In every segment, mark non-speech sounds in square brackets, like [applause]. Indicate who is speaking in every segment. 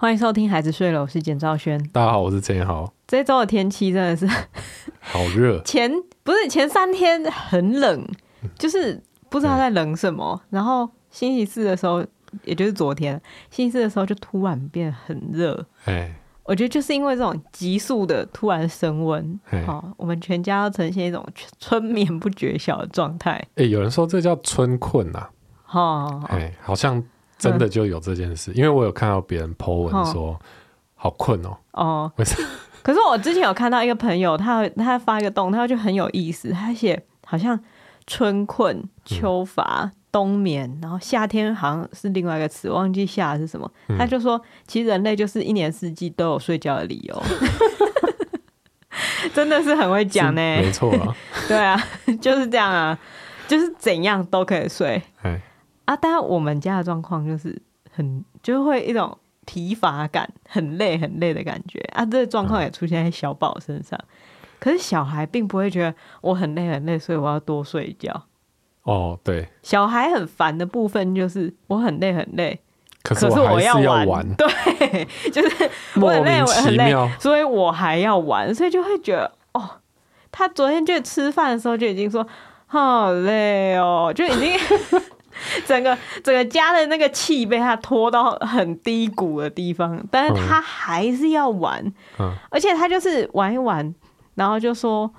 Speaker 1: 欢迎收听《孩子睡了》，我是简兆轩。
Speaker 2: 大家好，我是陈豪。
Speaker 1: 这周的天气真的是 [laughs]
Speaker 2: 好热，
Speaker 1: 前不是前三天很冷，就是不知道在冷什么。然后星期四的时候，也就是昨天，星期四的时候就突然变很热。
Speaker 2: 哎，
Speaker 1: 我觉得就是因为这种急速的突然升温，哦，我们全家都呈现一种春眠不觉晓的状态。
Speaker 2: 哎，有人说这叫春困呐。
Speaker 1: 哦，
Speaker 2: 哎，好像。真的就有这件事，嗯、因为我有看到别人 po 文说、哦、好困哦。
Speaker 1: 哦，[laughs] 可是我之前有看到一个朋友，他他发一个动，他就很有意思，他写好像春困、秋乏、嗯、冬眠，然后夏天好像是另外一个词，忘记夏是什么。嗯、他就说，其实人类就是一年四季都有睡觉的理由，真的是很会讲呢。
Speaker 2: 没错啊，
Speaker 1: 对啊，就是这样啊，就是怎样都可以睡。啊，当然我们家的状况就是很，就会一种疲乏感，很累很累的感觉啊。这个状况也出现在小宝身上，嗯、可是小孩并不会觉得我很累很累，所以我要多睡一觉。
Speaker 2: 哦，对，
Speaker 1: 小孩很烦的部分就是我很累很累，
Speaker 2: 可是我要玩，
Speaker 1: 玩对，就是 [laughs] 我很累我很累，所以我还要玩，所以就会觉得哦，他昨天就吃饭的时候就已经说好累哦，就已经。整个整个家的那个气被他拖到很低谷的地方，但是他还是要玩，嗯、而且他就是玩一玩，然后就说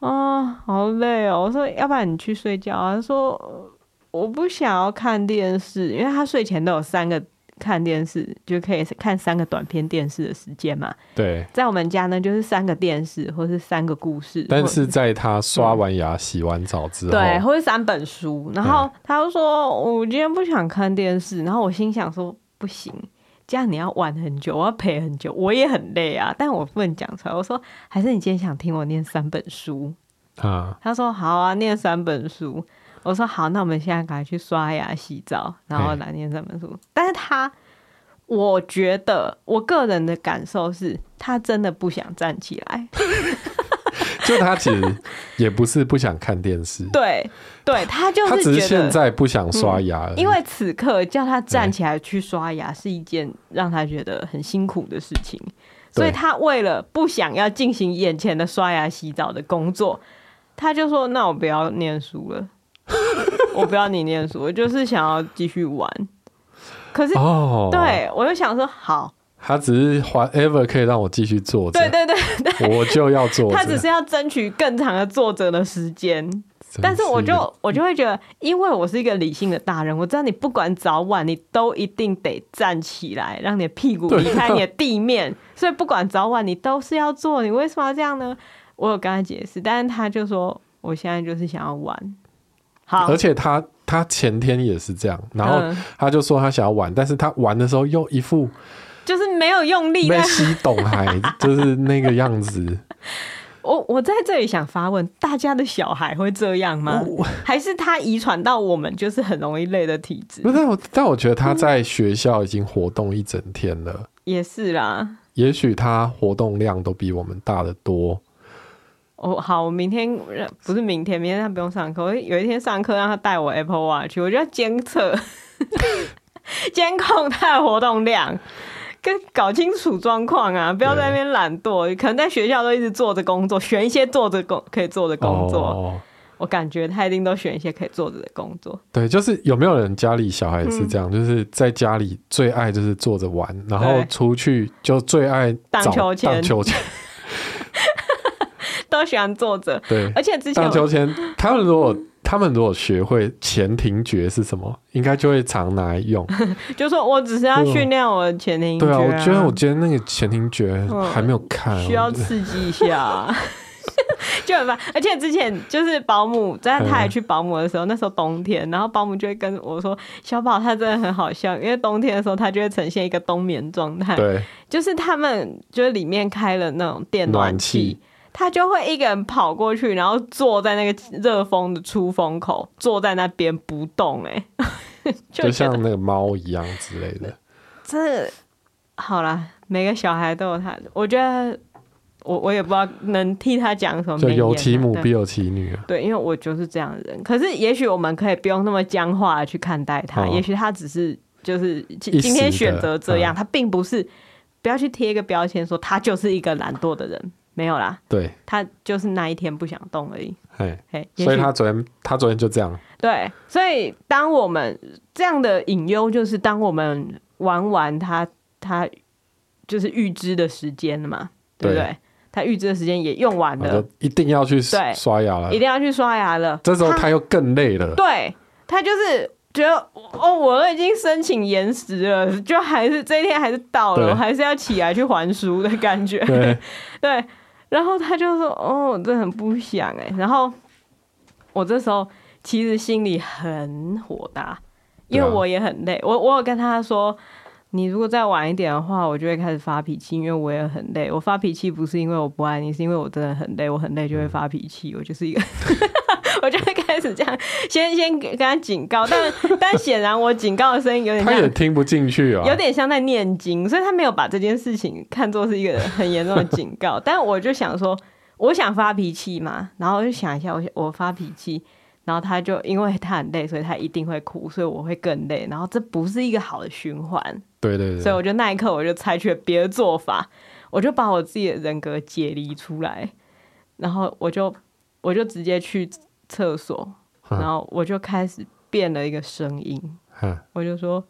Speaker 1: 啊，好累哦。我说要不然你去睡觉啊？他说我不想要看电视，因为他睡前都有三个。看电视就可以看三个短片电视的时间嘛？
Speaker 2: 对，在
Speaker 1: 我们家呢，就是三个电视或是三个故事。
Speaker 2: 但是在他刷完牙、洗完澡之后，
Speaker 1: 对，或是三本书。然后他就说：“我今天不想看电视。”然后我心想说：“不行，这样你要玩很久，我要陪很久，我也很累啊。”但我不能讲出来。我说：“还是你今天想听我念三本书
Speaker 2: 啊？”他
Speaker 1: 说：“好啊，念三本书。”我说好，那我们现在赶快去刷牙、洗澡，然后来念这本书。但是他，我觉得我个人的感受是，他真的不想站起来。[laughs]
Speaker 2: 就他其实也不是不想看电视，[laughs]
Speaker 1: 对，对他就是
Speaker 2: 他只是现在不想刷牙、
Speaker 1: 嗯，因为此刻叫他站起来去刷牙是一件让他觉得很辛苦的事情，所以他为了不想要进行眼前的刷牙、洗澡的工作，他就说：“那我不要念书了。”我不要你念书，我就是想要继续玩。可是，哦、对我就想说，好，
Speaker 2: 他只是 whatever 可以让我继续坐着，
Speaker 1: 对对对对，
Speaker 2: 我就要坐。
Speaker 1: 他只是要争取更长的坐着的时间。是但是我就我就会觉得，因为我是一个理性的大人，我知道你不管早晚，你都一定得站起来，让你的屁股离开你的地面。啊、所以不管早晚，你都是要做。你为什么要这样呢？我有跟他解释，但是他就说，我现在就是想要玩。好
Speaker 2: 而且他他前天也是这样，然后他就说他想要玩，嗯、但是他玩的时候又一副
Speaker 1: 就是没有用力，
Speaker 2: 没吸懂还 [laughs] 就是那个样子。
Speaker 1: 我我在这里想发问：大家的小孩会这样吗？还是他遗传到我们就是很容易累的体质？
Speaker 2: 不是，我但我觉得他在学校已经活动一整天了，嗯、
Speaker 1: 也是啦。
Speaker 2: 也许他活动量都比我们大得多。
Speaker 1: 哦，好，我明天不是明天，明天他不用上课。我有一天上课，让他带我 Apple Watch，我就要监测、[laughs] 监控他的活动量，跟搞清楚状况啊！不要在那边懒惰，可能在学校都一直做着工作，选一些做着工可以做的工作。哦、我感觉他一定都选一些可以做着的工作。
Speaker 2: 对，就是有没有人家里小孩是这样？嗯、就是在家里最爱就是坐着玩，然后出去就最爱
Speaker 1: 荡秋千。[laughs] [laughs] 都喜欢坐着，
Speaker 2: 对，
Speaker 1: 而且之前荡
Speaker 2: 秋千，他们如果他们如果学会前庭觉是什么，应该就会常拿来用。[laughs]
Speaker 1: 就说我只是要训练我的前庭觉、啊。
Speaker 2: 对啊，我觉得我今天那个前庭觉还没有看，
Speaker 1: 嗯、需要刺激一下，[laughs] 就很烦。而且之前就是保姆在他也去保姆的时候，嗯、那时候冬天，然后保姆就会跟我说：“小宝他真的很好笑，因为冬天的时候他就会呈现一个冬眠状态。”对，就是他们就是里面开了那种电暖气。他就会一个人跑过去，然后坐在那个热风的出风口，坐在那边不动，哎，[laughs]
Speaker 2: 就像那个猫一样之类的。
Speaker 1: 这好啦，每个小孩都有他的，我觉得我我也不知道能替他讲什么。就
Speaker 2: 有其母必有其女啊。
Speaker 1: 对，因为我就是这样的人。可是也许我们可以不用那么僵化的去看待他，哦、也许他只是就是今天选择这样，嗯、他并不是不要去贴一个标签说他就是一个懒惰的人，没有啦。
Speaker 2: 对，
Speaker 1: 他就是那一天不想动而已。
Speaker 2: 所以他昨天他昨天就这样。
Speaker 1: 对，所以当我们这样的隐忧，就是当我们玩完他他就是预知的时间了嘛，对不对？对他预知的时间也用完了，
Speaker 2: 一定要去刷牙了，
Speaker 1: 一定要去刷牙了。
Speaker 2: 这时候他又更累了。
Speaker 1: 对，他就是。觉得哦，我都已经申请延时了，就还是这一天还是到了，我还是要起来去还书的感觉。对，[laughs] 对，然后他就说：“哦，我真的很不想哎。”然后我这时候其实心里很火大，因为我也很累。我我有跟他说：“你如果再晚一点的话，我就会开始发脾气，因为我也很累。我发脾气不是因为我不爱你，是因为我真的很累。我很累就会发脾气，我就是一个。” [laughs] 我就会开始这样，先先给跟他警告，但但显然我警告的声音有点，
Speaker 2: 他也听不进去啊，
Speaker 1: 有点像在念经，所以他没有把这件事情看作是一个很严重的警告。[laughs] 但我就想说，我想发脾气嘛，然后我就想一下，我我发脾气，然后他就因为他很累，所以他一定会哭，所以我会更累，然后这不是一个好的循环。
Speaker 2: 对对对，
Speaker 1: 所以我就那一刻我就采取了别的做法，我就把我自己的人格解离出来，然后我就我就直接去。厕所，然后我就开始变了一个声音，我就说。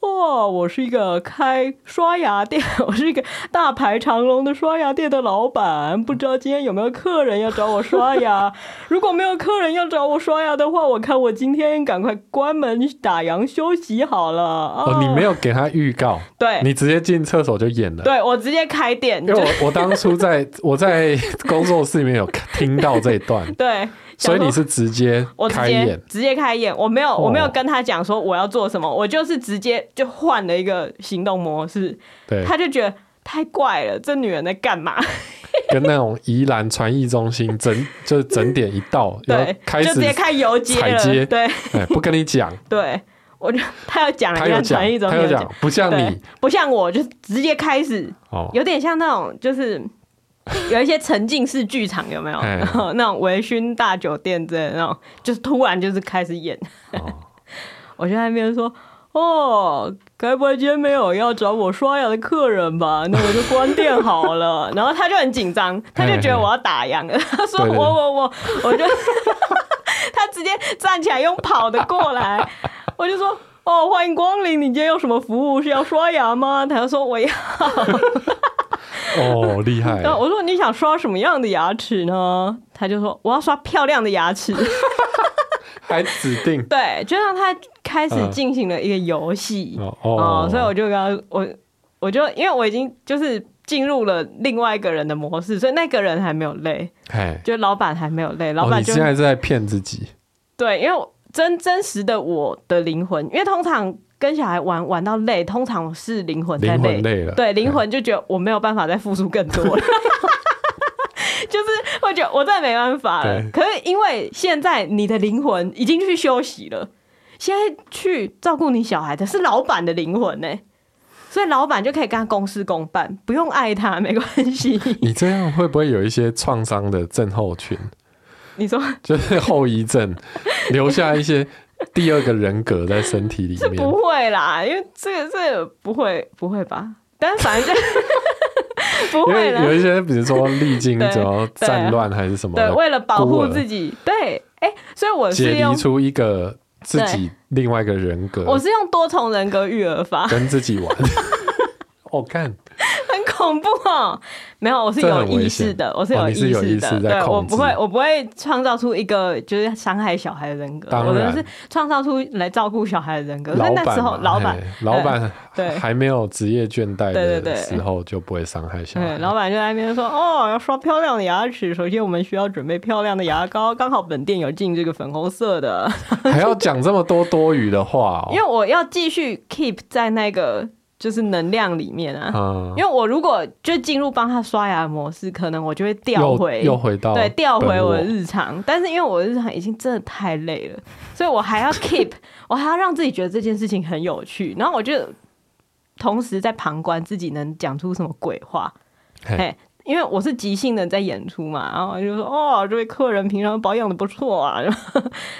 Speaker 1: 哇，我是一个开刷牙店，[laughs] 我是一个大排长龙的刷牙店的老板。不知道今天有没有客人要找我刷牙？[laughs] 如果没有客人要找我刷牙的话，我看我今天赶快关门打烊休息好了。
Speaker 2: 哦，你没有给他预告，
Speaker 1: 对，
Speaker 2: 你直接进厕所就演了。
Speaker 1: 对，我直接开店，
Speaker 2: 因为我我当初在我在工作室里面有听到这一段，[laughs]
Speaker 1: 对。
Speaker 2: 所以你是直接开演，
Speaker 1: 直接开演，我没有，我没有跟他讲说我要做什么，我就是直接就换了一个行动模式。
Speaker 2: 对，
Speaker 1: 他就觉得太怪了，这女人在干嘛？[laughs]
Speaker 2: 跟那种宜兰传艺中心整 [laughs] 就是整点一到，
Speaker 1: 对，
Speaker 2: 开始
Speaker 1: 就直接开游街对，
Speaker 2: 不跟你讲，[laughs]
Speaker 1: 对，我就他要讲，他要讲传艺中心，
Speaker 2: 讲，不像你，
Speaker 1: 不像我，就直接开始，有点像那种就是。[laughs] 有一些沉浸式剧场有没有？然后 [laughs] 那种微醺大酒店之类的那种，就是突然就是开始演。[laughs] 我就在那边说：“哦，该不会今天没有要找我刷牙的客人吧？那我就关店好了。”然后他就很紧张，他就觉得我要打烊了。他说：“我我我，我就他直接站起来用跑的过来。”我就说：“哦，欢迎光临，你今天有什么服务？是要刷牙吗？”他就说：“我要。”
Speaker 2: 哦，厉害！[laughs]
Speaker 1: 我说，你想刷什么样的牙齿呢？他就说，我要刷漂亮的牙齿，[laughs]
Speaker 2: 还指定。
Speaker 1: 对，就让他开始进行了一个游戏哦，所以我就跟他我我就因为我已经就是进入了另外一个人的模式，所以那个人还没有累，就老板还没有累，老板就、哦、
Speaker 2: 现在是在骗自己。
Speaker 1: 对，因为真真实的我的灵魂，因为通常。跟小孩玩玩到累，通常是灵魂在累，
Speaker 2: 累了，
Speaker 1: 对，灵魂就觉得我没有办法再付出更多了，[laughs] 就是会觉得我真的没办法了。可是因为现在你的灵魂已经去休息了，现在去照顾你小孩的是老板的灵魂呢，所以老板就可以跟他公事公办，不用爱他没关系。
Speaker 2: 你这样会不会有一些创伤的症候群？
Speaker 1: 你说
Speaker 2: 就是后遗症，留下一些。[laughs] 第二个人格在身体里面，
Speaker 1: 这不会啦，因为这个这个不会不会吧？但是反正就 [laughs] 不会了。
Speaker 2: 有一些比如说历经什么战乱还是什么，
Speaker 1: 对，为了保护自己，对，哎，所以我是
Speaker 2: 解离出一个自己另外一个人格，
Speaker 1: 我是用多重人格育儿法
Speaker 2: 跟自己玩。我 [laughs] 看。
Speaker 1: 恐怖哦！没有，我是有意识的，我是有意识的。对，我不会，我不会创造出一个就是伤害小孩的人格。我的是创造出来照顾小孩的人格。所以那时候老板，
Speaker 2: 老板对还没有职业倦怠的时候，就不会伤害小孩。
Speaker 1: 对，老板就在那边说：“哦，要刷漂亮的牙齿，首先我们需要准备漂亮的牙膏，刚好本店有进这个粉红色的。[laughs] ”
Speaker 2: 还要讲这么多多余的话，
Speaker 1: 因为我要继续 keep 在那个。就是能量里面啊，嗯、因为我如果就进入帮他刷牙模式，可能我就会调回
Speaker 2: 又，又回到
Speaker 1: 对调回我的日常。但是因为我的日常已经真的太累了，所以我还要 [laughs] keep，我还要让自己觉得这件事情很有趣。然后我就同时在旁观自己能讲出什么鬼话。嘿，因为我是即兴的在演出嘛，然后我就说哦，这位客人平常保养的不错啊，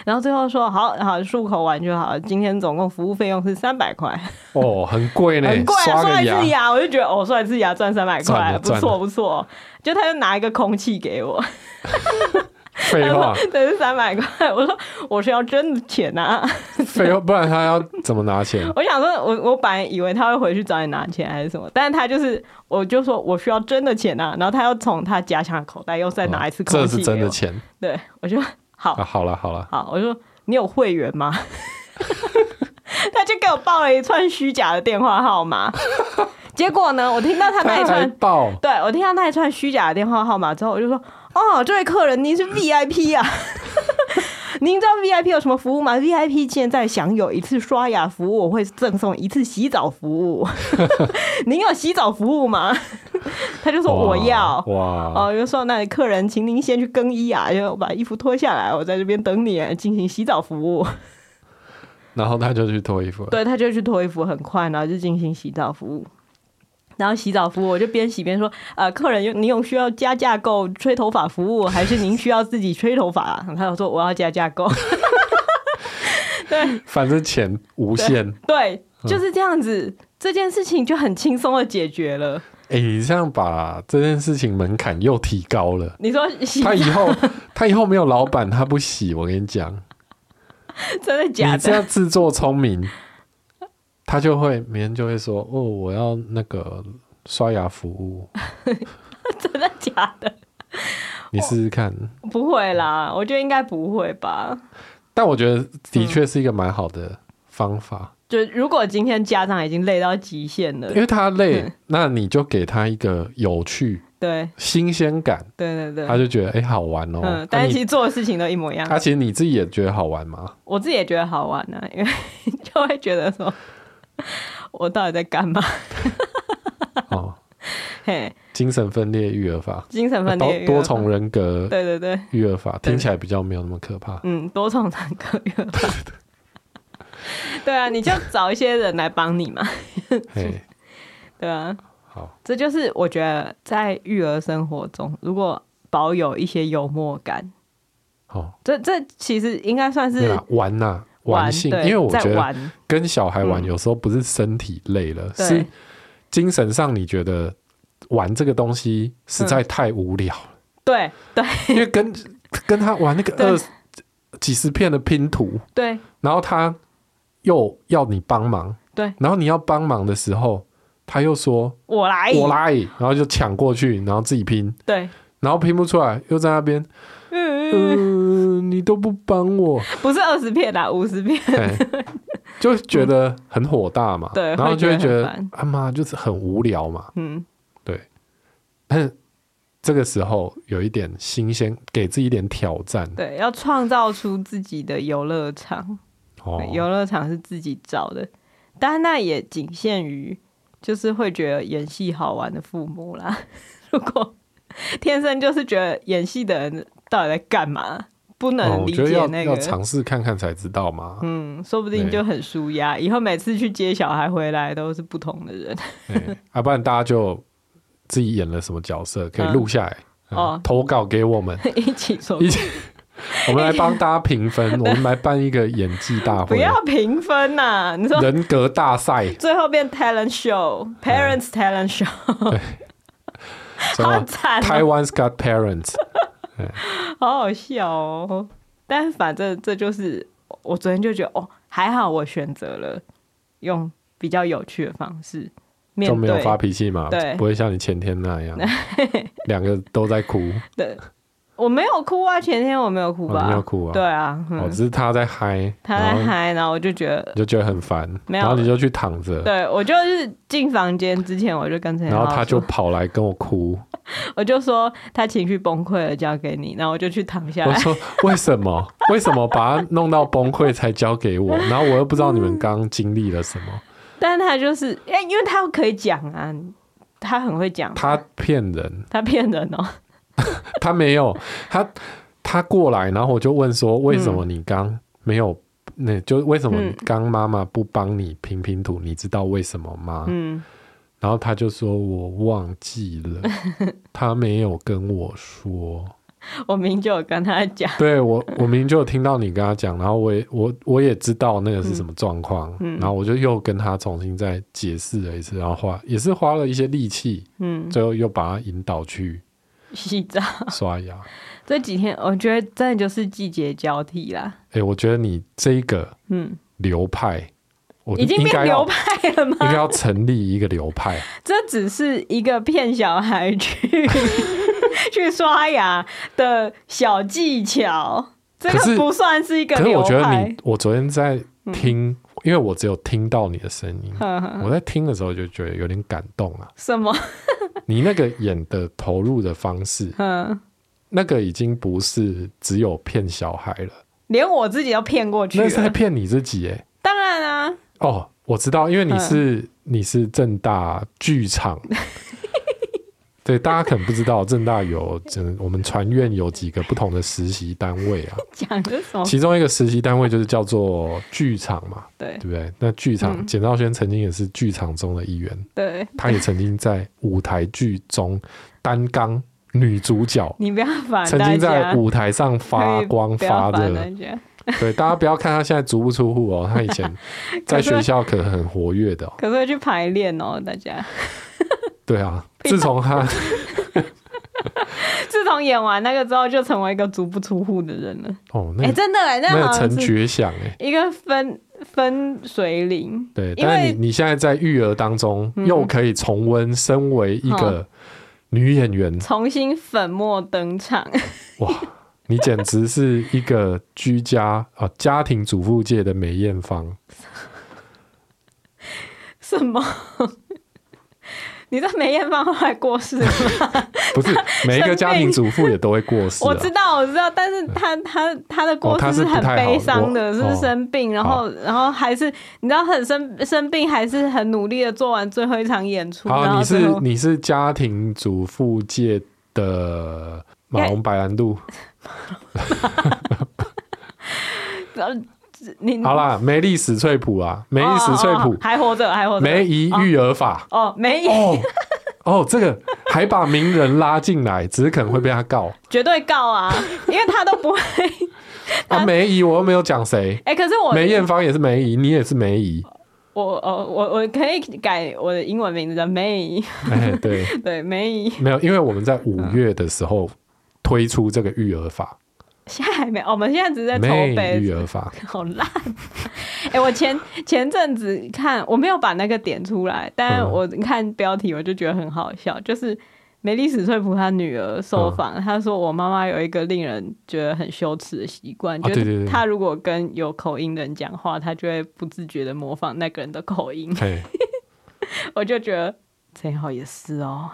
Speaker 1: 然后最后说好好漱口完就好，今天总共服务费用是三百块。
Speaker 2: 哦，很贵呢，
Speaker 1: 很贵啊，刷一次牙我就觉得哦，刷一次牙赚三百块，不错不错。就他就拿一个空气给我。[laughs] [laughs]
Speaker 2: 废话，
Speaker 1: 这是三百块。我说我是要真的钱啊！[laughs]
Speaker 2: 废话，不然他要怎么拿钱？
Speaker 1: 我想说我，我我本来以为他会回去找你拿钱还是什么，但是他就是，我就说我需要真的钱啊，然后他又从他夹的口袋又再拿一次空气、哦、
Speaker 2: 这是真的钱。
Speaker 1: 对，我就好，
Speaker 2: 啊、好了好了，
Speaker 1: 好，我就说你有会员吗？[laughs] 他就给我报了一串虚假的电话号码。结果呢，我听到他那一串，报对，我听到那一串虚假的电话号码之后，我就说。哦，这位客人，您是 VIP 啊？[laughs] 您知道 VIP 有什么服务吗？VIP 现在享有一次刷牙服务，我会赠送一次洗澡服务。[laughs] 您有洗澡服务吗？[laughs] 他就说我要。哇！哦，就说那客人，请您先去更衣啊，就我把衣服脱下来，我在这边等你进行洗澡服务。
Speaker 2: 然后他就去脱衣服。
Speaker 1: 对，他就去脱衣服，很快，然后就进行洗澡服务。然后洗澡服务，我就边洗边说：“呃，客人，您有需要加价购吹头发服务，还是您需要自己吹头发啊？”他就说：“我要加价购。[laughs] ”对，
Speaker 2: 反正钱无限。
Speaker 1: 对，对，就是这样子，嗯，这件事情就很轻松的解决了。
Speaker 2: 哎，你这样把这件事情门槛又提高了。
Speaker 1: 你说洗
Speaker 2: 他以后他以后没有老板，他不洗，我跟你讲，[laughs]
Speaker 1: 真的假的？
Speaker 2: 你这样自作聪明。他就会每天就会说：“哦，我要那个刷牙服务。[laughs] ”
Speaker 1: 真的假的？
Speaker 2: 你试试看。
Speaker 1: 不会啦，我觉得应该不会吧。
Speaker 2: 但我觉得的确是一个蛮好的方法。
Speaker 1: 嗯、就如果今天家长已经累到极限了，
Speaker 2: 因为他累、嗯，那你就给他一个有趣、对新鲜感，
Speaker 1: 对对对，
Speaker 2: 他就觉得哎、欸、好玩哦、喔
Speaker 1: 嗯。但是其实做的事情都一模一样。
Speaker 2: 他、啊、其实你自己也觉得好玩吗？
Speaker 1: 我自己也觉得好玩呢、啊，因为 [laughs] 就会觉得说。[laughs] 我到底在干嘛？[laughs]
Speaker 2: 哦，嘿，精神分裂育儿法，
Speaker 1: 精神分裂
Speaker 2: 多重人格，
Speaker 1: 对对对，
Speaker 2: 育儿法听起来比较没有那么可怕。
Speaker 1: 嗯，多重人格育儿法，[laughs] 对啊，你就找一些人来帮你嘛。嘿，对啊，好，这就是我觉得在育儿生活中，如果保有一些幽默感，哦，这这其实应该算是
Speaker 2: 玩呐、啊。玩性，因为我觉得跟小孩玩有时候不是身体累了，嗯、是精神上你觉得玩这个东西实在太无聊了。
Speaker 1: 对对，
Speaker 2: 因为跟跟他玩那个二几十片的拼图，
Speaker 1: 对，
Speaker 2: 然后他又要你帮忙，
Speaker 1: 对，
Speaker 2: 然后你要帮忙的时候，他又说我来。我来，然后就抢过去，然后自己拼，
Speaker 1: 对，
Speaker 2: 然后拼不出来，又在那边。你都不帮我，
Speaker 1: 不是二十片啦，五十片，
Speaker 2: 就觉得很火大嘛。
Speaker 1: 对，
Speaker 2: 然后就会觉得啊妈，就是很无聊嘛。嗯，对。但是这个时候有一点新鲜，给自己一点挑战。
Speaker 1: 对，要创造出自己的游乐场。哦，游乐场是自己找的，但那也仅限于就是会觉得演戏好玩的父母啦。[laughs] 如果天生就是觉得演戏的人。到底在干嘛？不能理解那个，
Speaker 2: 要尝试看看才知道嘛。
Speaker 1: 嗯，说不定就很舒压。以后每次去接小孩回来都是不同的人。[laughs]
Speaker 2: 要、啊、不然大家就自己演了什么角色，可以录下来、嗯嗯、哦，投稿给我们 [laughs]
Speaker 1: 一起说，
Speaker 2: 一起，我们来帮大家评分。[laughs] 我们来办一个演技大会，
Speaker 1: 不要评分呐、啊！你说
Speaker 2: 人格大赛，
Speaker 1: 最后变 talent show，parents talent show，好惨、喔。
Speaker 2: Taiwan's got parents。[laughs]
Speaker 1: 好好笑哦！但反正这就是我昨天就觉得哦，还好我选择了用比较有趣的方式，
Speaker 2: 就没有发脾气嘛，
Speaker 1: 对，
Speaker 2: 不会像你前天那样，两个都在哭。
Speaker 1: 对。我没有哭啊，前天我没有哭吧？
Speaker 2: 哦、没有哭啊，
Speaker 1: 对啊，
Speaker 2: 哦，只是他在嗨，
Speaker 1: 他在嗨，然后我就觉得
Speaker 2: 就觉得很烦，然后你就去躺着，
Speaker 1: 对，我就是进房间之前我就跟陈，
Speaker 2: 然后他就跑来跟我哭，[laughs]
Speaker 1: 我就说他情绪崩溃了，交给你，然后我就去躺下来。
Speaker 2: 我说为什么？为什么把他弄到崩溃才交给我？[laughs] 然后我又不知道你们刚刚经历了什么。
Speaker 1: 但他就是，哎，因为他可以讲啊，他很会讲，
Speaker 2: 他骗人，
Speaker 1: 他骗人哦。[laughs]
Speaker 2: 他没有，他他过来，然后我就问说：“为什么你刚没有？那、嗯、就为什么刚妈妈不帮你拼拼图？你知道为什么吗？”嗯，然后他就说我忘记了，[laughs] 他没有跟我说。
Speaker 1: 我明明就有跟他讲，
Speaker 2: 对我，我明明就有听到你跟他讲，然后我也我我也知道那个是什么状况，嗯，然后我就又跟他重新再解释了一次，然后花也是花了一些力气，嗯，最后又把他引导去
Speaker 1: 洗澡、
Speaker 2: 刷牙。
Speaker 1: 这几天我觉得真的就是季节交替啦。
Speaker 2: 哎、欸，我觉得你这一个嗯流派，嗯、我
Speaker 1: 已经变流派了吗？
Speaker 2: 应该要成立一个流派。
Speaker 1: 这只是一个骗小孩去。[laughs] 去刷牙的小技巧，这个不算是一个流派。可是我觉得你，
Speaker 2: 我昨天在听，嗯、因为我只有听到你的声音呵呵，我在听的时候就觉得有点感动啊。
Speaker 1: 什么？
Speaker 2: 你那个演的投入的方式，嗯那个已经不是只有骗小孩了，
Speaker 1: 连我自己都骗过去了。
Speaker 2: 那是在骗你自己哎。
Speaker 1: 当然啊。
Speaker 2: 哦，我知道，因为你是你是正大剧场。[laughs] 对，大家可能不知道，正大有，我们船院有几个不同的实习单位啊。[laughs]
Speaker 1: 讲的什么？
Speaker 2: 其中一个实习单位就是叫做剧场嘛，对，对不对？那剧场，简兆轩曾经也是剧场中的一员，对，他也曾经在舞台剧中担纲女主角。[laughs]
Speaker 1: 你不要烦，
Speaker 2: 曾经在舞台上发光发热。对，大家不要看他现在足不出户哦，他以前 [laughs] 在学校可能很活跃的，哦，
Speaker 1: 可是会去排练哦，大家。
Speaker 2: 对啊，自从他 [laughs]
Speaker 1: 自从演完那个之后，就成为一个足不出户的人了。哦，哎、欸，真的哎，
Speaker 2: 那个陈觉想哎，
Speaker 1: 一个分分水岭。
Speaker 2: 对，但是你你现在在育儿当中，又可以重温身为一个女演员，嗯、
Speaker 1: 重新粉墨登场。
Speaker 2: 哇，你简直是一个居家啊家庭主妇界的梅艳芳。[laughs]
Speaker 1: 什么？你知道梅艳芳后来过世了吗？[laughs]
Speaker 2: 不是每一个家庭主妇也都会过世。
Speaker 1: 我知道，我知道，但是他他他的过世是很悲伤的，是生病，然后然后还是你知道很生生病，还是很努力的做完最后一场演出。
Speaker 2: 好，你是你是家庭主妇界的马龙白兰度。[laughs] [laughs]
Speaker 1: 你
Speaker 2: 好啦，梅丽史翠普啊，梅丽史翠普
Speaker 1: 还活着，还活着。
Speaker 2: 梅姨育儿法
Speaker 1: 哦，梅姨
Speaker 2: 哦，哦，这个还把名人拉进来，[laughs] 只是可能会被他告，
Speaker 1: 绝对告啊，[laughs] 因为他都不会。
Speaker 2: 啊，梅姨，我又没有讲谁。[laughs]
Speaker 1: 哎，可是我
Speaker 2: 梅艳芳也是梅姨，你也是梅姨。
Speaker 1: 我哦，我我可以改我的英文名字叫梅姨。
Speaker 2: 哎，对
Speaker 1: 对，梅姨
Speaker 2: 没有，因为我们在五月的时候推出这个育儿法。
Speaker 1: 现在还没，我们现在只是在筹备育儿法，[laughs] 好烂。[laughs] 哎、欸，我前前阵子看，我没有把那个点出来，但我看标题我就觉得很好笑，嗯、就是梅丽史翠普她女儿受访，她、嗯、说我妈妈有一个令人觉得很羞耻的习惯，就、啊、是她如果跟有口音的人讲话，她就会不自觉的模仿那个人的口音。[laughs] 我就觉得陈好也是哦。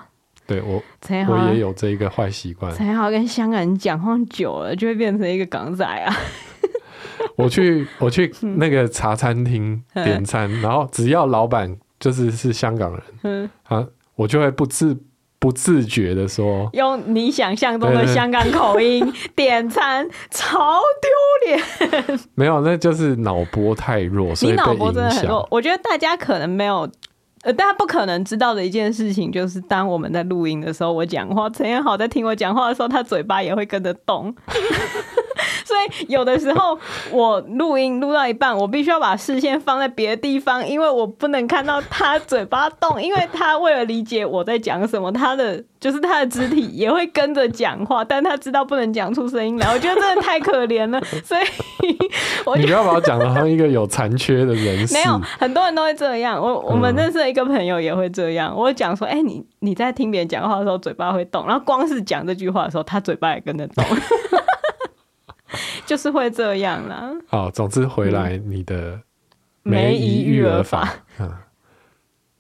Speaker 2: 对我，我也有这一个坏习惯。
Speaker 1: 陈豪跟香港人讲话久了，就会变成一个港仔啊。[laughs]
Speaker 2: 我去，我去那个茶餐厅点餐，然后只要老板就是是香港人，嗯啊，我就会不自不自觉的说，
Speaker 1: 用你想象中的香港口音点餐，超丢脸。[laughs]
Speaker 2: 没有，那就是脑波太弱，所以被影响。你脑波真的很弱。
Speaker 1: 我觉得大家可能没有。呃，大家不可能知道的一件事情，就是当我们在录音的时候，我讲话，陈彦豪在听我讲话的时候，他嘴巴也会跟着动。所以有的时候我录音录到一半，我必须要把视线放在别的地方，因为我不能看到他嘴巴动，因为他为了理解我在讲什么，他的就是他的肢体也会跟着讲话，但他知道不能讲出声音来。我觉得真的太可怜了，[laughs] 所以我
Speaker 2: 你不要把我讲的像一个有残缺的人。[laughs]
Speaker 1: 没有，很多人都会这样。我我们认识的一个朋友也会这样。我讲说，哎、欸，你你在听别人讲话的时候，嘴巴会动，然后光是讲这句话的时候，他嘴巴也跟着动。就是会这样啦。
Speaker 2: 好，总之回来你的梅姨育儿法，嗯，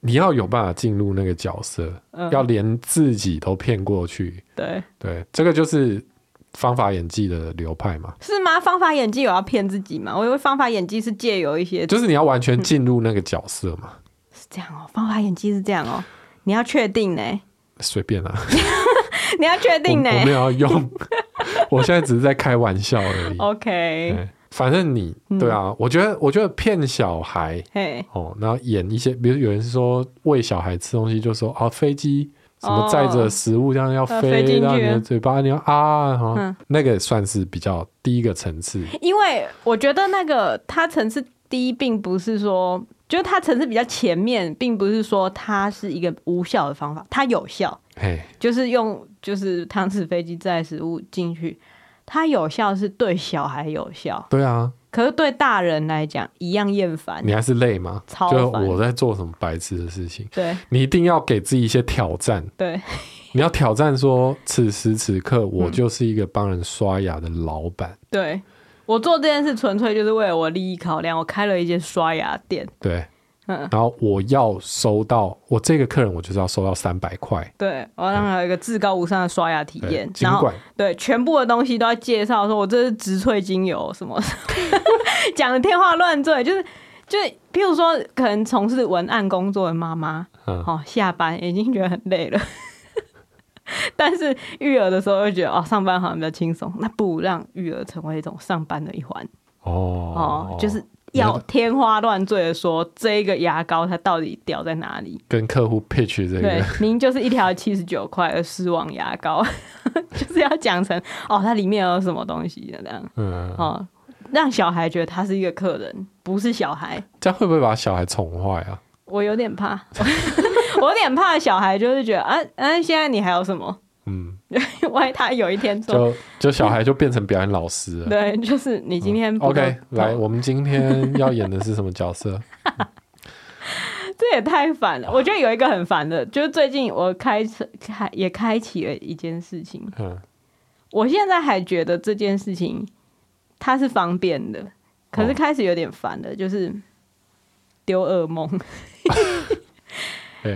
Speaker 2: 你要有办法进入那个角色，嗯，要连自己都骗过去。
Speaker 1: 对
Speaker 2: 对，这个就是方法演技的流派嘛？
Speaker 1: 是吗？方法演技有要骗自己吗？我以为方法演技是借由一些，
Speaker 2: 就是你要完全进入那个角色嘛？嗯，[laughs]
Speaker 1: 是这样哦，方法演技是这样哦，你要确定呢？
Speaker 2: 随便啊。[laughs] [laughs]
Speaker 1: 你要确定呢？
Speaker 2: 我没有要用，[laughs] 我现在只是在开玩笑而已。
Speaker 1: OK，
Speaker 2: 反正你对啊，嗯、我觉得我觉得骗小孩，嘿哦，然后演一些，比如有人说喂小孩吃东西，就说啊飞机什么载着食物这样要飞到你的嘴巴，你要啊，嗯、那个算是比较低一个层次。
Speaker 1: 因为我觉得那个它层次低，并不是说，就是它层次比较前面，并不是说它是一个无效的方法，它有效，嘿就是用就是汤匙飞机载食物进去。它有效是对小孩有效，
Speaker 2: 对啊，
Speaker 1: 可是对大人来讲一样厌烦。
Speaker 2: 你还是累吗？就我在做什么白痴的事情？
Speaker 1: 对，
Speaker 2: 你一定要给自己一些挑战。
Speaker 1: 对，
Speaker 2: 你要挑战说，此时此刻我就是一个帮人刷牙的老板。嗯。
Speaker 1: 对，我做这件事纯粹就是为了我利益考量，我开了一间刷牙店。
Speaker 2: 对。然后我要收到我这个客人，我就是要收到三百块。对，
Speaker 1: 我要让他有一个至高无上的刷牙体验。
Speaker 2: 然后
Speaker 1: 对全部的东西都要介绍，说我这是植萃精油什么，[laughs] 讲的天花乱坠，就是就是，譬如说可能从事文案工作的妈妈，嗯，哦，下班已经觉得很累了，[laughs] 但是育儿的时候又觉得哦，上班好像比较轻松，那不如让育儿成为一种上班的一环。哦哦，就是。要天花乱坠的说，这个牙膏它到底屌在哪里？
Speaker 2: 跟客户 pitch 这个，
Speaker 1: 对，明明就是一条七十九块的丝网牙膏，[laughs] 就是要讲成哦，它里面有什么东西的这样，嗯，哦，让小孩觉得他是一个客人，不是小孩，
Speaker 2: 这样会不会把小孩宠坏啊？
Speaker 1: 我有点怕，我有点怕小孩就是觉得啊啊，现在你还有什么？嗯，[laughs] 万一他有一天
Speaker 2: 就就小孩就变成表演老师了。
Speaker 1: 对，[laughs] 就是你今天、嗯、
Speaker 2: OK 来，我们今天要演的是什么角色？[laughs]
Speaker 1: 这也太烦了。我觉得有一个很烦的，就是最近我开开也开启了一件事情。嗯，我现在还觉得这件事情它是方便的，可是开始有点烦的，就是丢噩梦。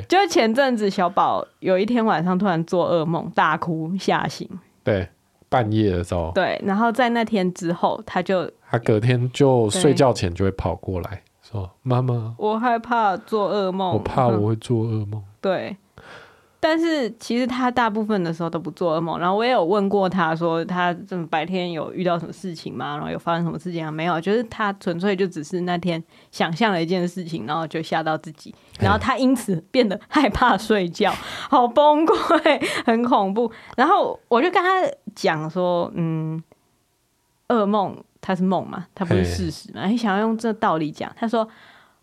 Speaker 1: 就是前阵子小宝有一天晚上突然做噩梦，大哭吓醒。
Speaker 2: 对，半夜的时候。
Speaker 1: 对，然后在那天之后，他就
Speaker 2: 他隔天就睡觉前就会跑过来说：“妈妈，
Speaker 1: 我害怕做噩梦，
Speaker 2: 我怕我会做噩梦。”
Speaker 1: 对。但是其实他大部分的时候都不做噩梦，然后我也有问过他说，他这么白天有遇到什么事情吗？然后有发生什么事情啊？没有，就是他纯粹就只是那天想象了一件事情，然后就吓到自己，然后他因此变得害怕睡觉，好崩溃，很恐怖。然后我就跟他讲说，嗯，噩梦它是梦嘛，它不是事实嘛，你想要用这道理讲，他说。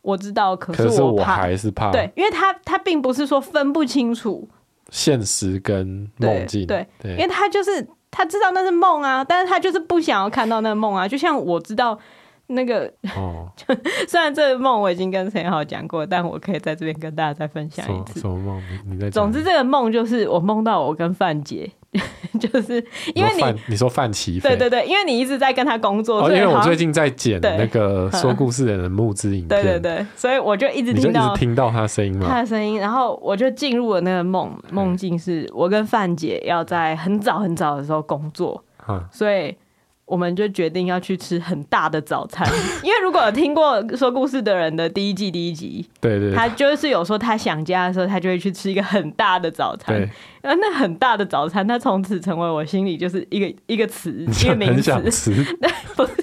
Speaker 1: 我知道，可是我
Speaker 2: 怕，还是怕。
Speaker 1: 对，因为他他并不是说分不清楚
Speaker 2: 现实跟梦境，
Speaker 1: 对，对，因为他就是他知道那是梦啊，但是他就是不想要看到那个梦啊，就像我知道。那个哦，[laughs] 虽然这个梦我已经跟陈豪讲过，但我可以在这边跟大家再分享一次。
Speaker 2: 什么梦？你你在？
Speaker 1: 总之，这个梦就是我梦到我跟范姐，[laughs] 就是因为你
Speaker 2: 你说范琪
Speaker 1: 对对对，因为你一直在跟他工作，
Speaker 2: 哦，因为我最近在剪那个 [laughs] 说故事的人募资影片，
Speaker 1: 对对对，所以我就一直听到
Speaker 2: 听到他声音嘛，
Speaker 1: 他的声音，然后我就进入了那个梦梦境，是我跟范姐要在很早很早的时候工作，所以。我们就决定要去吃很大的早餐，因为如果有听过说故事的人的第一季第一集，
Speaker 2: 对对，
Speaker 1: 他就是有说他想家的时候，他就会去吃一个很大的早餐。对，然后那很大的早餐，他从此成为我心里就是一个一个词，一个名词。[laughs] 对，不是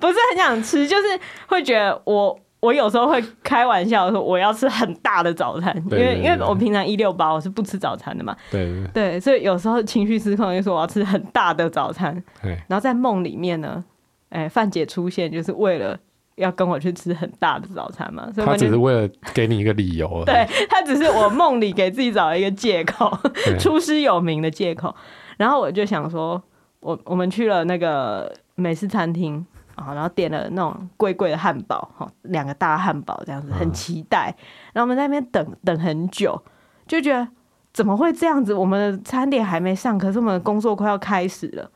Speaker 1: 不是很想吃，就是会觉得我。我有时候会开玩笑说我要吃很大的早餐，因为因为我平常一六八我是不吃早餐的嘛，对对，所以有时候情绪失控就说我要吃很大的早餐，然后在梦里面呢，哎，范姐出现就是为了要跟我去吃很大的早餐嘛，所以他
Speaker 2: 只是为了给你一个理由，[laughs]
Speaker 1: 对，他只是我梦里给自己找了一个借口，[laughs] 出师有名的借口，然后我就想说，我我们去了那个美式餐厅。啊，然后点了那种贵贵的汉堡，哈，两个大汉堡这样子，很期待。然后我们在那边等等很久，就觉得怎么会这样子？我们的餐点还没上，可是我们的工作快要开始了。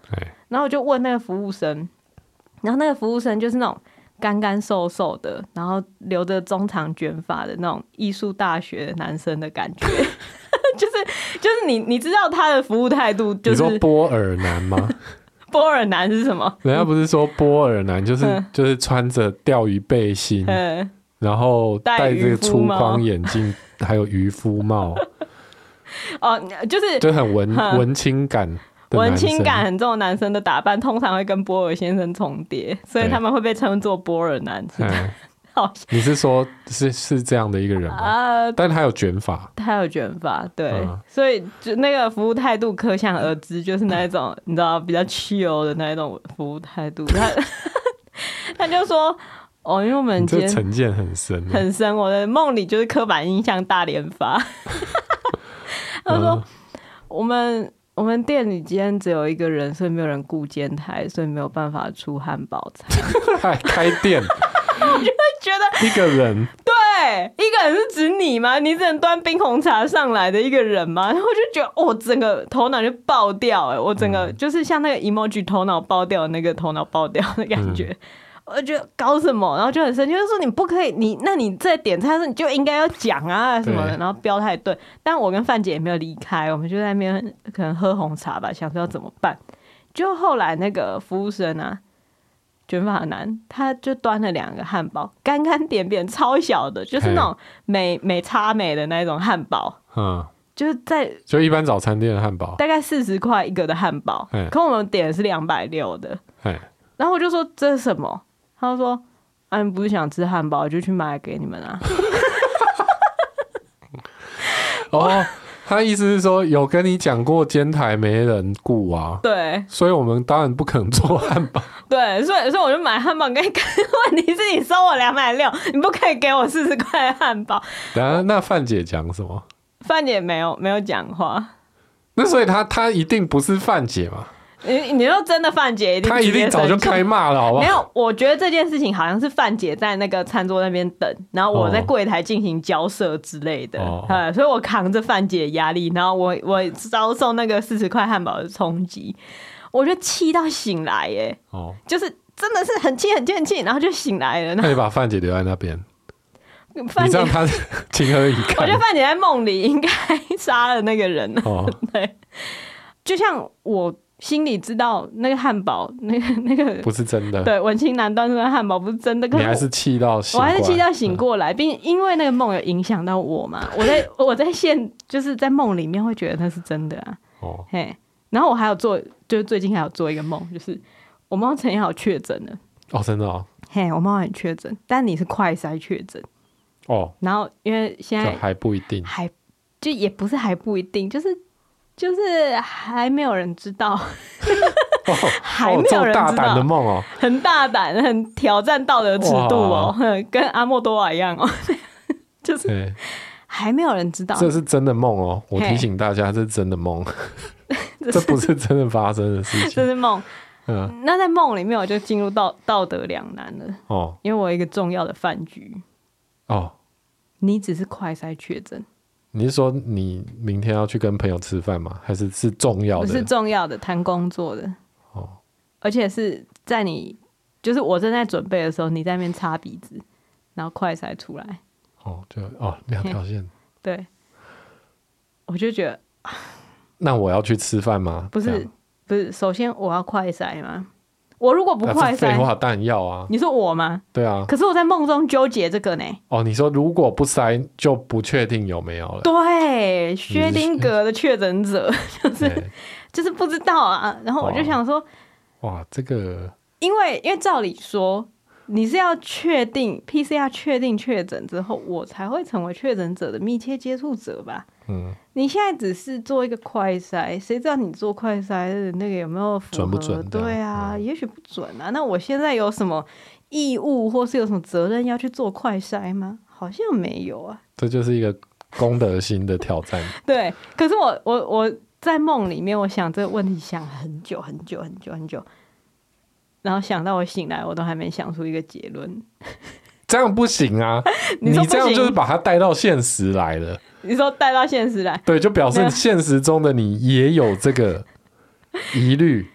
Speaker 1: 然后我就问那个服务生，然后那个服务生就是那种干干瘦瘦的，然后留着中长卷发的那种艺术大学男生的感觉，[laughs] [laughs] 就是就是你你知道他的服务态度，就是
Speaker 2: 说波尔男吗？[laughs]
Speaker 1: 波尔男是什么？
Speaker 2: 人家不是说波尔男就是、嗯、就是穿着钓鱼背心，嗯、然后戴这个粗框眼镜，还有渔夫帽。[laughs]
Speaker 1: 哦，就是
Speaker 2: 就很文、嗯、文青感
Speaker 1: 文青感很重的男生的打扮，通常会跟波尔先生重叠，所以他们会被称作波尔男。好，
Speaker 2: 你是说，是是这样的一个人吗？啊，但他有卷发，
Speaker 1: 他有卷发，对，嗯、所以就那个服务态度可想而知，就是那一种 [laughs] 你知道比较 chill 的那一种服务态度。[laughs] 他他就说。哦，因为我们今天
Speaker 2: 成见很深，
Speaker 1: 很深。我的梦里就是刻板印象大连发。[laughs] 他说：“嗯、我们我们店里今天只有一个人，所以没有人顾煎台，所以没有办法出汉堡餐。
Speaker 2: 还开店，
Speaker 1: 觉得
Speaker 2: 一个人
Speaker 1: 对一个人是指你吗？你只能端冰红茶上来的一个人吗？然 [laughs] 后我就觉得，我、哦、整个头脑就爆掉，哎，我整个就是像那个 emoji 头脑爆掉那个头脑爆掉的感觉。嗯”我觉得搞什么，然后就很生气，就是说你不可以，你那你在点餐的时候你就应该要讲啊什么的，然后标太对。但我跟范姐也没有离开，我们就在那边可能喝红茶吧，想说要怎么办。就后来那个服务生啊，卷发男，他就端了两个汉堡，干干点点，超小的，就是那种美美差美的那种汉堡，嗯，就是在
Speaker 2: 就一般早餐店的汉堡，
Speaker 1: 大概四十块一个的汉堡，可我们点的是两百六的，然后我就说这是什么？他就说：“啊，你不是想吃汉堡，就去买给你们啊。[laughs] ”
Speaker 2: 哦，他意思是说有跟你讲过监台没人雇啊？
Speaker 1: 对，
Speaker 2: 所以我们当然不可能做汉堡。[laughs]
Speaker 1: 对，所以所以我就买汉堡给你。问题是你收我两百六，你不可以给我四十块汉堡。
Speaker 2: 等下，那范姐讲什么？
Speaker 1: 范姐没有没有讲话。
Speaker 2: 那所以他他一定不是范姐嘛？
Speaker 1: 你你说真的，范姐一定他
Speaker 2: 一定早就开骂了，好不好？
Speaker 1: 没有，我觉得这件事情好像是范姐在那个餐桌那边等，然后我在柜台进行交涉之类的，哦、所以我扛着范姐的压力，然后我我遭受那个四十块汉堡的冲击，我就气到醒来耶，哦，就是真的是很气很气很气，然后就醒来了。那
Speaker 2: 你把范姐留在那边，范姐你让他情何以堪？
Speaker 1: 我觉得范姐在梦里应该杀了那个人，哦，[laughs] 对，就像我。心里知道那个汉堡，那个那个 [laughs]
Speaker 2: 不是真的。
Speaker 1: 对，文青男端那个汉堡不是真的。
Speaker 2: 你还是气到醒，
Speaker 1: 我还是气到醒过来，并因为那个梦有影响到我嘛。我在我在现就是在梦里面会觉得它是真的啊。哦，嘿，然后我还有做，就是最近还有做一个梦，就是我妈陈好确诊了。
Speaker 2: 哦，真的哦。
Speaker 1: 嘿，我妈很确诊，但你是快筛确诊。
Speaker 2: 哦。
Speaker 1: 然后因为现在
Speaker 2: 还不一定，
Speaker 1: 还就也不是还不一定，就是。就是还没有人知道，哦、[laughs] 还没有人知道，
Speaker 2: 哦、大胆的梦哦，
Speaker 1: 很大胆，很挑战道德尺度哦，[laughs] 跟阿莫多瓦一样哦，[laughs] 就是还没有人知道，
Speaker 2: 这是真的梦哦。我提醒大家，这是真的梦，这不是真的发生的事情，
Speaker 1: 这是梦。嗯，那在梦里面，我就进入到道德两难了哦，因为我有一个重要的饭局。哦，你只是快筛确诊。
Speaker 2: 你是说你明天要去跟朋友吃饭吗？还是是重要的？
Speaker 1: 不是重要的，谈工作的哦。而且是在你就是我正在准备的时候，你在那边擦鼻子，然后快塞出来。
Speaker 2: 哦，就哦两条线。[laughs]
Speaker 1: 对，我就觉得，
Speaker 2: 那我要去吃饭吗？
Speaker 1: 不是，不是。首先我要快塞吗？我如果不快塞，
Speaker 2: 废话当然要啊。
Speaker 1: 你说我吗？
Speaker 2: 对啊。
Speaker 1: 可是我在梦中纠结这个呢。
Speaker 2: 哦，你说如果不塞就不确定有没有了。
Speaker 1: 对，薛丁格的确诊者就是就是不知道啊。然后我就想说，
Speaker 2: 哇，这个，
Speaker 1: 因为因为照理说。你是要确定 PCR 确定确诊之后，我才会成为确诊者的密切接触者吧？嗯，你现在只是做一个快筛，谁知道你做快筛的那个有没有？
Speaker 2: 准不准？
Speaker 1: 对啊，嗯、也许不准啊。那我现在有什么义务或是有什么责任要去做快筛吗？好像没有啊。
Speaker 2: 这就是一个公德心的挑战。[laughs]
Speaker 1: 对，可是我我我在梦里面，我想这个问题想很久很久很久很久。然后想到我醒来，我都还没想出一个结论。[laughs]
Speaker 2: 这样不行啊！[laughs] 你，你这样就是把它带到现实来了。[laughs]
Speaker 1: 你说带到现实来，
Speaker 2: 对，就表示现实中的你也有这个疑虑。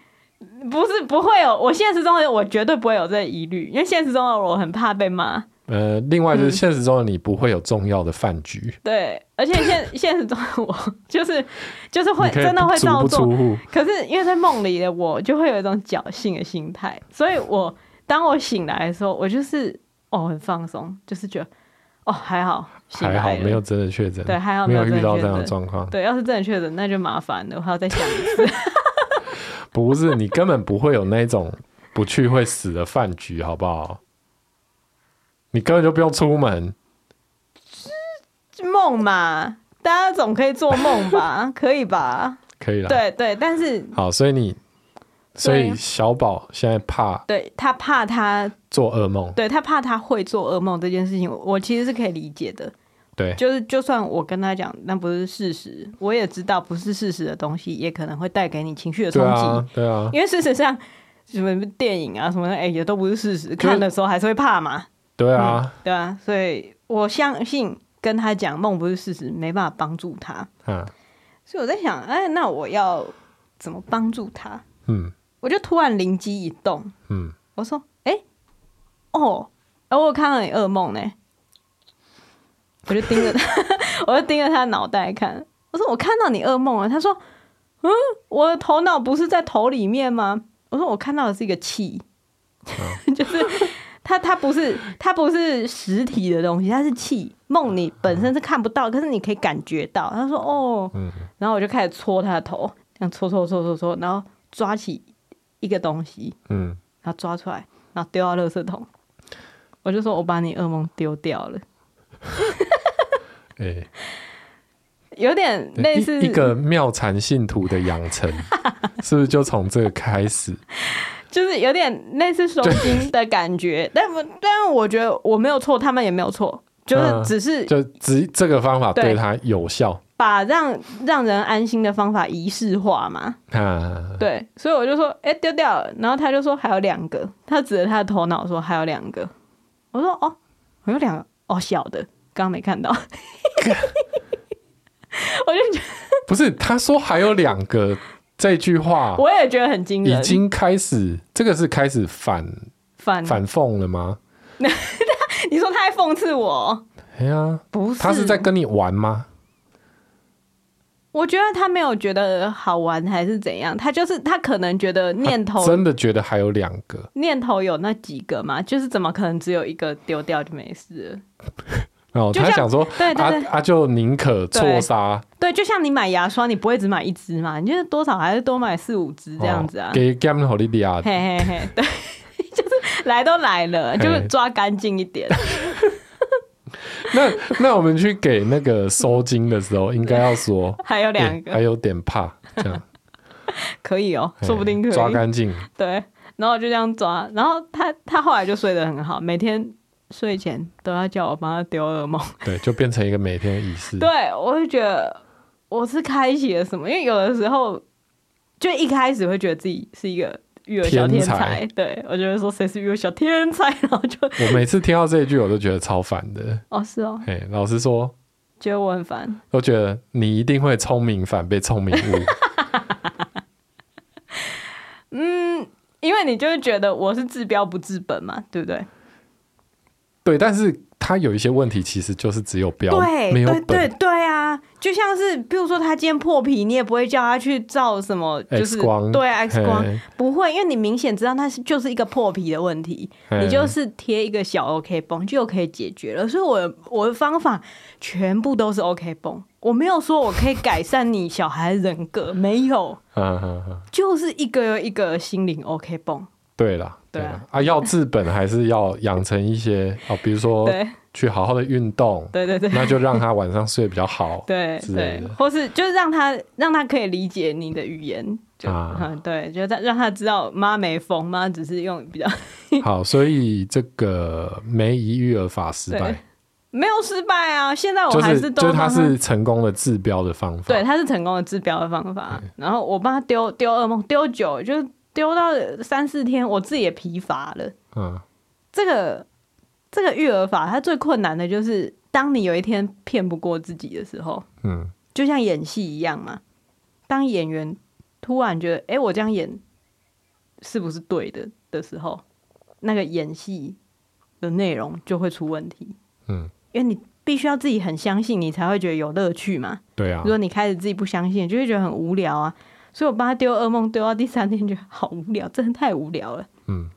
Speaker 1: 不是，不会有，我现实中的我绝对不会有这个疑虑，因为现实中的我很怕被骂。
Speaker 2: 呃，另外就是现实中的你不会有重要的饭局，嗯、
Speaker 1: 对，而且现现实中的我 [laughs] 就是就是会真的会照做，可是因为在梦里的我就会有一种侥幸的心态，所以我当我醒来的时候，我就是哦很放松，就是觉得哦还好，
Speaker 2: 还好没有真的确诊，
Speaker 1: 对，还好
Speaker 2: 没有遇到这样的状况，
Speaker 1: 对，要是真的确诊那就麻烦了，我还要再想一次。[laughs]
Speaker 2: 不是，你根本不会有那种不去会死的饭局，好不好？你根本就不用出门。
Speaker 1: 梦嘛，大家总可以做梦吧？[laughs] 可以吧？
Speaker 2: 可以啦。
Speaker 1: 对对，但是
Speaker 2: 好，所以你，所以小宝现在怕，
Speaker 1: 对他怕他
Speaker 2: 做噩梦，
Speaker 1: 对他怕他会做噩梦这件事情，我其实是可以理解的。
Speaker 2: 对，
Speaker 1: 就是就算我跟他讲那不是事实，我也知道不是事实的东西，也可能会带给你情绪的冲击。对啊，
Speaker 2: 对啊，
Speaker 1: 因为事实上什么电影啊什么的，哎，也都不是事实，看的时候还是会怕嘛。
Speaker 2: 对啊，嗯，
Speaker 1: 对啊，所以我相信。跟他讲梦不是事实，没办法帮助他。嗯，所以我在想，哎，那我要怎么帮助他？嗯，我就突然灵机一动。嗯，我说，哎，哦，而我看到你噩梦呢，我就盯着他，[laughs] 我就盯着他脑袋看。我说，我看到你噩梦了。他说，嗯，我的头脑不是在头里面吗？我说，我看到的是一个气，嗯、[laughs] 就是。它它不是它不是实体的东西，它是气梦，你本身是看不到，可是你可以感觉到。他说哦，然后我就开始搓他的头，这样搓搓搓搓搓，然后抓起一个东西，嗯，然后抓出来，然后丢到垃圾桶。我就说我把你噩梦丢掉了，欸、有点类似
Speaker 2: 一,一个妙禅信徒的养成，[laughs] 是不是就从这个开始？
Speaker 1: 就是有点类似收心的感觉，但但我觉得我没有错，他们也没有错，就是只是、嗯、
Speaker 2: 就只这个方法对他有效，
Speaker 1: 把让让人安心的方法仪式化嘛。啊，对，所以我就说，哎、欸，丢掉了。然后他就说还有两个，他指着他的头脑说还有两个。我说哦，我有两个哦，小的，刚刚没看到。[laughs] 我就觉得
Speaker 2: 不是，他说还有两个。这句话
Speaker 1: 我也觉得很惊人，
Speaker 2: 已经开始，这个是开始反反反讽了吗？[laughs]
Speaker 1: 你说他在讽刺我？
Speaker 2: 哎呀，不是，他是在跟你玩吗？
Speaker 1: 我觉得他没有觉得好玩，还是怎样？他就是他可能觉得念头
Speaker 2: 真的觉得还有两个念
Speaker 1: 头有那几个嘛？就是怎么可能只有一个丢掉就没事了？
Speaker 2: 哦，他想说，对对对，他就宁可错杀。
Speaker 1: 对，就像你买牙刷，你不会只买一支嘛？你就是多少还是多买四五支这样子啊？
Speaker 2: 给 game 好利比亚，
Speaker 1: 嘿嘿嘿，对，[laughs] 就是来都来了，就是抓干净一点。[laughs]
Speaker 2: 那那我们去给那个收金的时候，应该要说 [laughs]
Speaker 1: 还有两个，
Speaker 2: 还有点怕，这样
Speaker 1: 可以哦，说不定可以
Speaker 2: 抓干净。
Speaker 1: 对，然后就这样抓，然后他他后来就睡得很好，每天。睡前都要叫我帮他丢噩梦，
Speaker 2: 对，就变成一个每天的仪式。
Speaker 1: 对，我会觉得我是开启了什么，因为有的时候就一开始会觉得自己是一个育儿小天才，对，我觉得说谁是育儿小天才，然后就
Speaker 2: 我每次听到这一句，我都觉得超烦的。
Speaker 1: 哦，是哦，
Speaker 2: 嘿，老实说，
Speaker 1: 觉得我很烦，
Speaker 2: 我觉得你一定会聪明反被聪明误。[laughs]
Speaker 1: 嗯，因为你就是觉得我是治标不治本嘛，对不对？
Speaker 2: 对，但是他有一些问题，其实就是只有标，
Speaker 1: 对，
Speaker 2: 没有
Speaker 1: 本。对对对啊，就像是，比如说他今天破皮，你也不会叫他去照什么，就是
Speaker 2: X 光，
Speaker 1: 对 X 光不会，因为你明显知道那是就是一个破皮的问题，你就是贴一个小 OK 绷就可以解决了。所以我我的方法全部都是 OK 绷，我没有说我可以改善你小孩人格，没有，[laughs] 就是一个又一个心灵 OK 绷。
Speaker 2: 对了。对啊，啊，要治本还是要养成一些哦，比如说 [laughs] 去好好的运动，
Speaker 1: 对对对，
Speaker 2: 那就让他晚上睡得比较好，
Speaker 1: 对对，或是就是让他让他可以理解你的语言，啊、嗯，对，就让让他知道妈没疯，妈只是用比较
Speaker 2: 好，所以这个梅姨育儿法失败，
Speaker 1: 没有失败啊，现在我还是都、
Speaker 2: 就是、就是他是成功的治标的方法，
Speaker 1: 对，他是成功的治标的方法，然后我帮他丢丢噩梦，丢酒就。丢到三四天，我自己也疲乏了。嗯，这个这个育儿法，它最困难的就是，当你有一天骗不过自己的时候，嗯，就像演戏一样嘛。当演员突然觉得，哎、欸，我这样演是不是对的的时候，那个演戏的内容就会出问题。嗯，因为你必须要自己很相信，你才会觉得有乐趣嘛。
Speaker 2: 对啊，
Speaker 1: 如果你开始自己不相信，就会觉得很无聊啊。所以我帮他丢噩梦，丢到第三天觉得好无聊，真的太无聊了。嗯，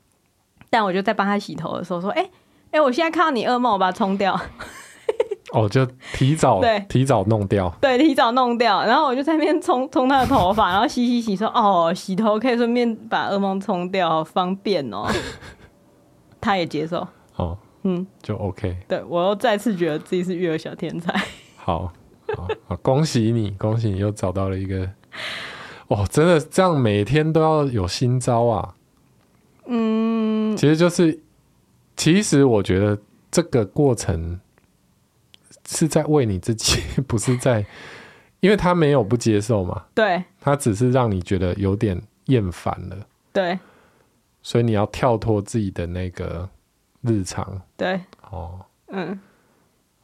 Speaker 1: 但我就在帮他洗头的时候说：“哎、欸、哎、欸，我现在看到你噩梦，我把它冲掉。[laughs] ”
Speaker 2: 哦，就提早对，提早弄掉，
Speaker 1: 对，提早弄掉。然后我就在那边冲冲他的头发，然后洗洗洗，说哦，洗头可以顺便把噩梦冲掉，好方便哦。[laughs] 他也接受，
Speaker 2: 哦，嗯，就 OK。
Speaker 1: 对，我又再次觉得自己是育儿小天才。
Speaker 2: 好，好，好，恭喜你，恭喜你又找到了一个。哦，真的这样每天都要有新招啊？嗯，其实就是，其实我觉得这个过程是在为你自己，[laughs] 不是在，因为他没有不接受嘛。
Speaker 1: 对，
Speaker 2: 他只是让你觉得有点厌烦了。
Speaker 1: 对，
Speaker 2: 所以你要跳脱自己的那个日常。
Speaker 1: 对，
Speaker 2: 哦，
Speaker 1: 嗯。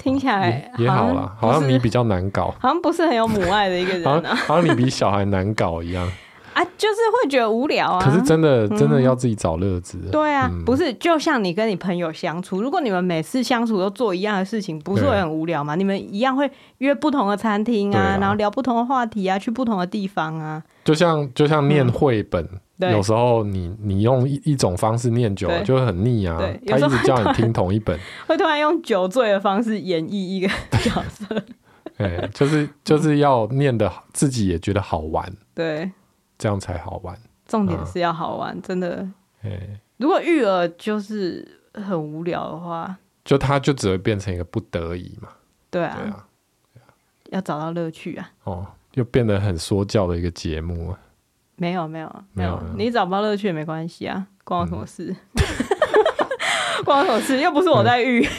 Speaker 1: 听起来
Speaker 2: 也，也好啦，好像你比较难搞，
Speaker 1: 好像不是很有母爱的一个人啊，
Speaker 2: 好像你比小孩难搞一样
Speaker 1: 啊，就是会觉得无聊啊。
Speaker 2: 可是真的，真的要自己找乐子。
Speaker 1: 对啊，不是，就像你跟你朋友相处，如果你们每次相处都做一样的事情，不是会很无聊吗？你们一样会约不同的餐厅啊，然后聊不同的话题啊，去不同的地方啊。
Speaker 2: 就像就像念绘本。有时候你你用一一种方式念久了就会很腻啊，他一直叫你听同一本，[laughs]
Speaker 1: 会突然用酒醉的方式演绎一个角色，
Speaker 2: 哎，就是 [laughs] 就是要念的自己也觉得好玩，
Speaker 1: 对，
Speaker 2: 这样才好玩。
Speaker 1: 重点是要好玩，真的。如果育儿就是很无聊的话，
Speaker 2: 就他就只会变成一个不得已嘛。
Speaker 1: 对啊，要找到乐趣啊。
Speaker 2: 哦，又变得很说教的一个节目
Speaker 1: 啊。没有没有没有，你找不到乐趣也没关系啊，关我什么事？嗯、[laughs] 关我什么事？又不是我在育、
Speaker 2: 嗯。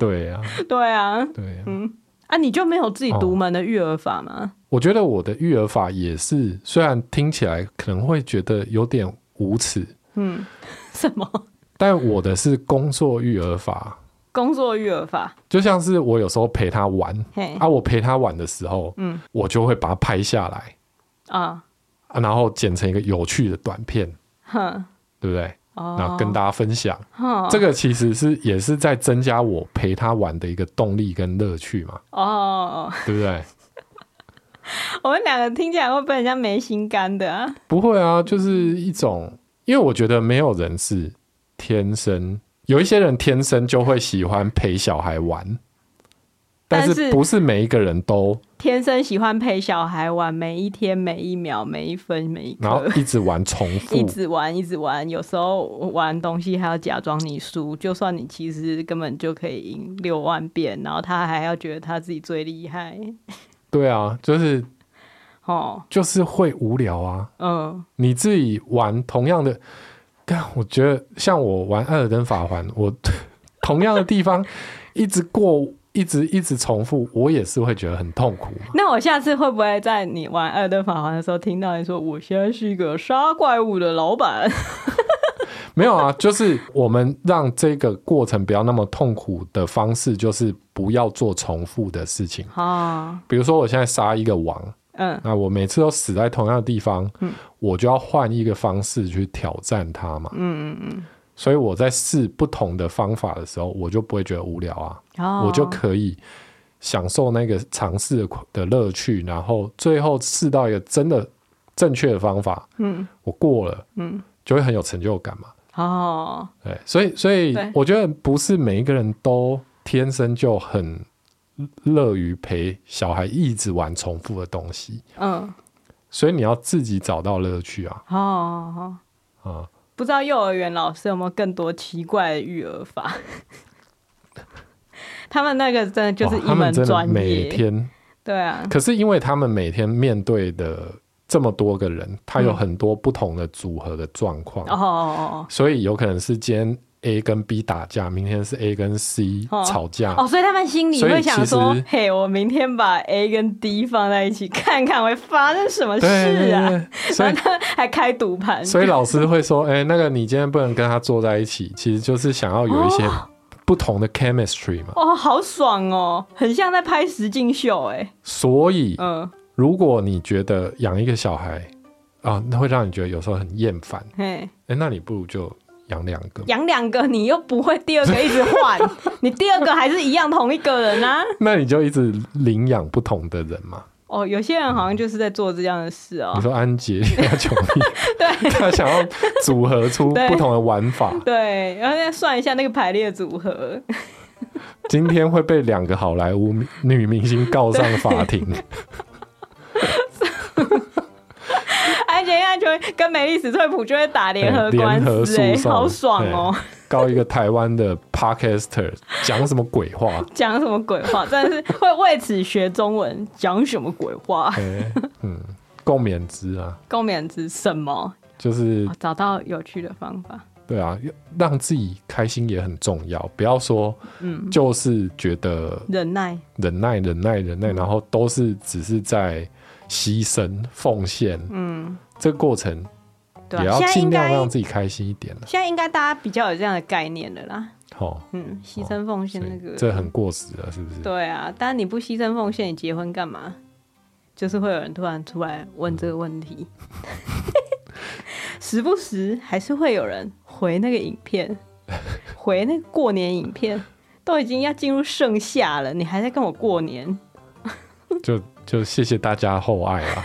Speaker 2: 对、啊，[laughs]
Speaker 1: 对啊，
Speaker 2: 对啊，
Speaker 1: 嗯啊，你就没有自己独门的育儿法吗、哦？
Speaker 2: 我觉得我的育儿法也是，虽然听起来可能会觉得有点无耻，
Speaker 1: 嗯，[laughs] 什么？
Speaker 2: 但我的是工作育儿法，
Speaker 1: 工作育儿法，
Speaker 2: 就像是我有时候陪他玩，啊，我陪他玩的时候，嗯，我就会把它拍下来，啊。啊、然后剪成一个有趣的短片，哼，对不对？哦、然后跟大家分享，这个其实是也是在增加我陪他玩的一个动力跟乐趣嘛。哦，对不对？[laughs]
Speaker 1: 我们两个听起来会被人家没心肝的啊？
Speaker 2: 不会啊，就是一种，因为我觉得没有人是天生，有一些人天生就会喜欢陪小孩玩。但是不是每一个人都
Speaker 1: 天生喜欢陪小孩玩，每一天每一秒每一分每一刻，
Speaker 2: 然后一直玩重复，[laughs]
Speaker 1: 一直玩一直玩，有时候玩东西还要假装你输，就算你其实根本就可以赢六万遍，然后他还要觉得他自己最厉害。
Speaker 2: 对啊，就是 [laughs] 哦，就是会无聊啊。嗯，你自己玩同样的，但我觉得像我玩《艾尔登法环》，我 [laughs] 同样的地方一直过。一直一直重复，我也是会觉得很痛苦。
Speaker 1: 那我下次会不会在你玩《艾尔登法环》的时候听到你说：“我现在是一个杀怪物的老板？” [laughs]
Speaker 2: 没有啊，就是我们让这个过程不要那么痛苦的方式，就是不要做重复的事情啊。比如说，我现在杀一个王，嗯，那我每次都死在同样的地方，嗯，我就要换一个方式去挑战他嘛，嗯嗯嗯。所以我在试不同的方法的时候，我就不会觉得无聊啊，oh. 我就可以享受那个尝试的乐趣，然后最后试到一个真的正确的方法，嗯，我过了，嗯，就会很有成就感嘛。哦，oh. 对，所以所以我觉得不是每一个人都天生就很乐于陪小孩一直玩重复的东西，嗯，oh. 所以你要自己找到乐趣啊。哦，oh.
Speaker 1: 啊。不知道幼儿园老师有没有更多奇怪的育儿法？[laughs] 他们那个真的就是一门专业。
Speaker 2: 每天。
Speaker 1: 对啊，
Speaker 2: 可是因为他们每天面对的这么多个人，他有很多不同的组合的状况。哦，所以有可能是今天 A 跟 B 打架，明天是 A 跟 C 吵架
Speaker 1: 哦，所以他们心里会想说：“嘿，我明天把 A 跟 D 放在一起，看看会发生什么事啊！” [laughs] 所以他还开赌盘，
Speaker 2: 所以老师会说：“哎，那个你今天不能跟他坐在一起，其实就是想要有一些不同的 chemistry 嘛。”
Speaker 1: 哦，好爽哦，很像在拍实境秀哎。
Speaker 2: 所以，嗯，如果你觉得养一个小孩啊，那会让你觉得有时候很厌烦，哎，那你不如就。养两个，
Speaker 1: 养两个，你又不会第二个一直换，[laughs] 你第二个还是一样同一个人啊？
Speaker 2: 那你就一直领养不同的人嘛。
Speaker 1: 哦，有些人好像就是在做这样的事哦。
Speaker 2: 你说安杰 [laughs] 对，他想要组合出不同的玩法，
Speaker 1: 对，然后再算一下那个排列组合。
Speaker 2: 今天会被两个好莱坞女明星告上法庭。[laughs]
Speaker 1: 安洁瑛就会跟梅丽史翠普就会打联合官司，哎，好爽哦！
Speaker 2: 告一个台湾的 Podcaster [laughs] 讲什么鬼话？
Speaker 1: 讲什么鬼话？真的是会为此学中文，讲什么鬼话？
Speaker 2: 嗯，共勉之啊！
Speaker 1: 共勉之什么？
Speaker 2: 就是
Speaker 1: 找到有趣的方法。
Speaker 2: 对啊，让自己开心也很重要。不要说，嗯，就是觉得
Speaker 1: 忍耐、
Speaker 2: 忍耐、忍耐、忍耐，然后都是只是在牺牲、奉献。嗯，这个过程也要尽量让自己开心一点
Speaker 1: 了。现在应该大家比较有这样的概念了啦。
Speaker 2: 好，
Speaker 1: 嗯，牺牲奉献那个，
Speaker 2: 这很过时了，是不是？
Speaker 1: 对啊，当然你不牺牲奉献，你结婚干嘛？就是会有人突然出来问这个问题。[laughs] 时不时还是会有人回那个影片，[laughs] 回那个过年影片，都已经要进入盛夏了，你还在跟我过年？[laughs]
Speaker 2: 就就谢谢大家厚爱啊。